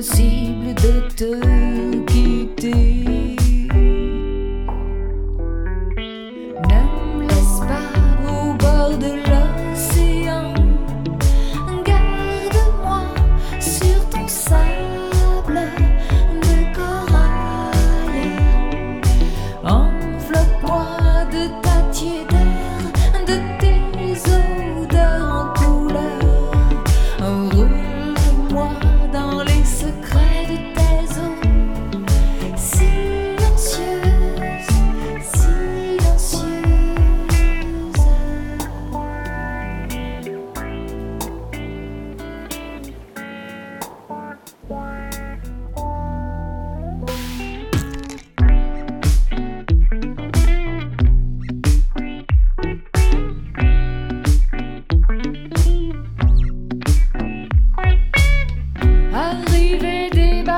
impossible de te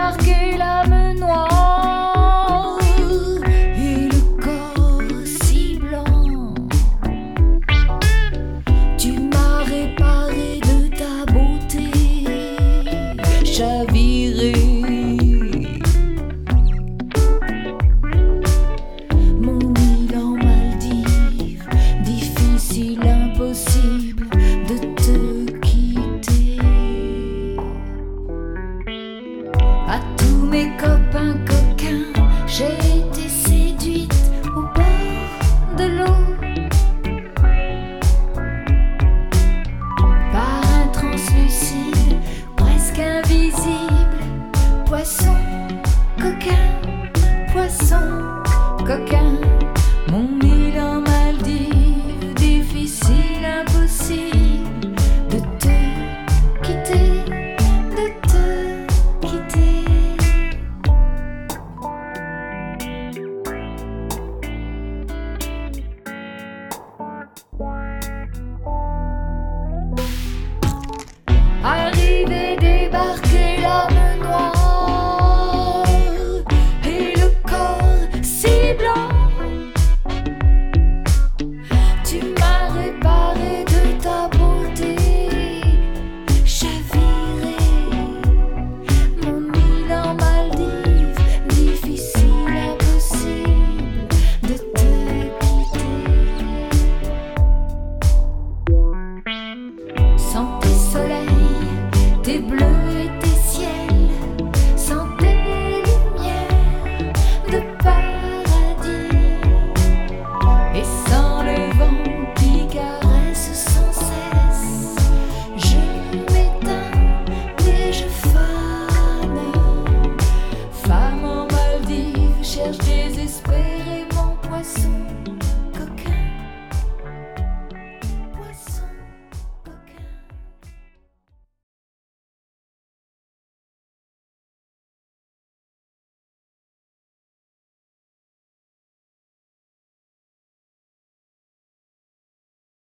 Et l'âme noire et le corps si blanc, tu m'as réparé de ta beauté chavirée. Mon île en dire, difficile. tous mes copains coquins, j'ai été séduite au bord de l'eau. Par un translucide, presque invisible, poisson coquin, poisson coquin, mon